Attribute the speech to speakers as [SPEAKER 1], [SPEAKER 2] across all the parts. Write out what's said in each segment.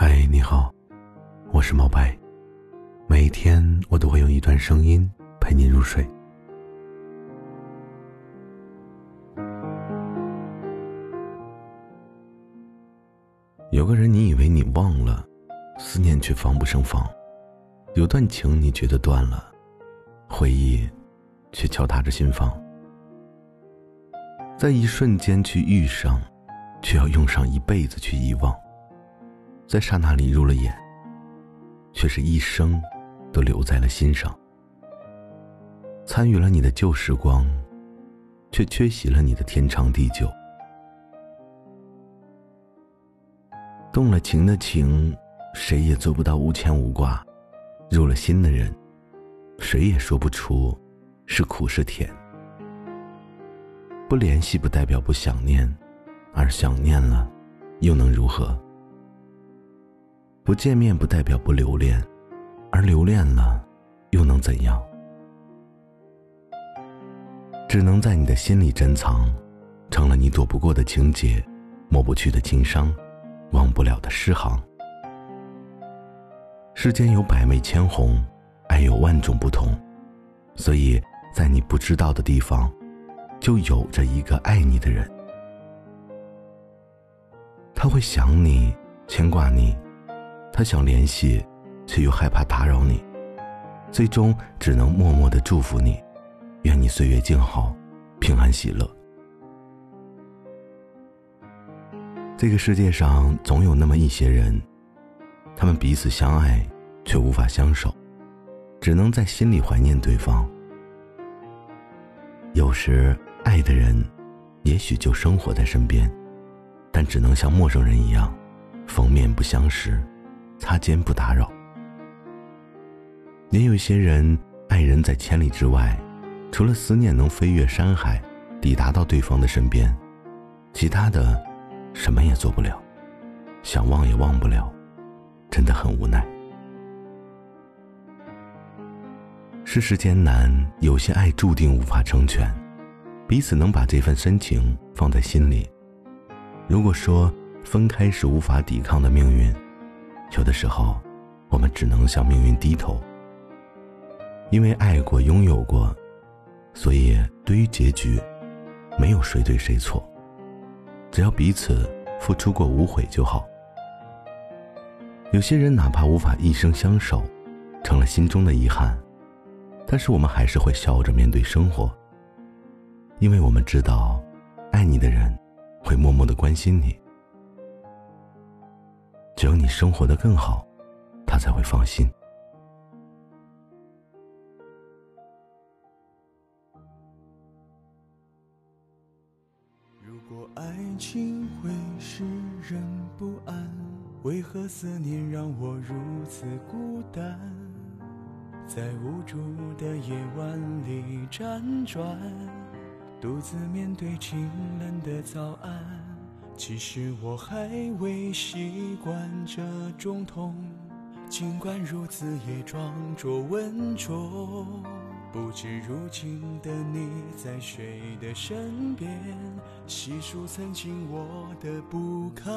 [SPEAKER 1] 嗨，你好，我是毛白。每天我都会用一段声音陪你入睡。有个人，你以为你忘了，思念却防不胜防；有段情，你觉得断了，回忆却敲打着心房。在一瞬间去遇上，却要用上一辈子去遗忘。在刹那里入了眼，却是一生都留在了心上。参与了你的旧时光，却缺席了你的天长地久。动了情的情，谁也做不到无牵无挂；入了心的人，谁也说不出是苦是甜。不联系不代表不想念，而想念了，又能如何？不见面不代表不留恋，而留恋了，又能怎样？只能在你的心里珍藏，成了你躲不过的情结，抹不去的情伤，忘不了的诗行。世间有百媚千红，爱有万种不同，所以在你不知道的地方，就有着一个爱你的人。他会想你，牵挂你。他想联系，却又害怕打扰你，最终只能默默的祝福你，愿你岁月静好，平安喜乐。这个世界上总有那么一些人，他们彼此相爱，却无法相守，只能在心里怀念对方。有时，爱的人，也许就生活在身边，但只能像陌生人一样，逢面不相识。擦肩不打扰。也有些人，爱人在千里之外，除了思念能飞越山海，抵达到对方的身边，其他的，什么也做不了，想忘也忘不了，真的很无奈。世事艰难，有些爱注定无法成全，彼此能把这份深情放在心里。如果说分开是无法抵抗的命运。有的时候，我们只能向命运低头。因为爱过、拥有过，所以对于结局，没有谁对谁错。只要彼此付出过无悔就好。有些人哪怕无法一生相守，成了心中的遗憾，但是我们还是会笑着面对生活。因为我们知道，爱你的人会默默的关心你。只有你生活的更好，他才会放心。
[SPEAKER 2] 如果爱情会使人不安，为何思念让我如此孤单？在无助的夜晚里辗转，独自面对清冷的早安。其实我还未习惯这种痛，尽管如此也装作稳重。不知如今的你在谁的身边，细数曾经我的不堪。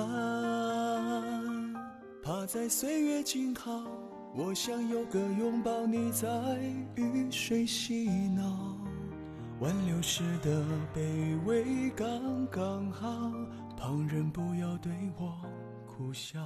[SPEAKER 2] 怕在岁月静好，我想有个拥抱你在雨水洗脑，挽留时的卑微刚刚好。旁人不要对我苦笑。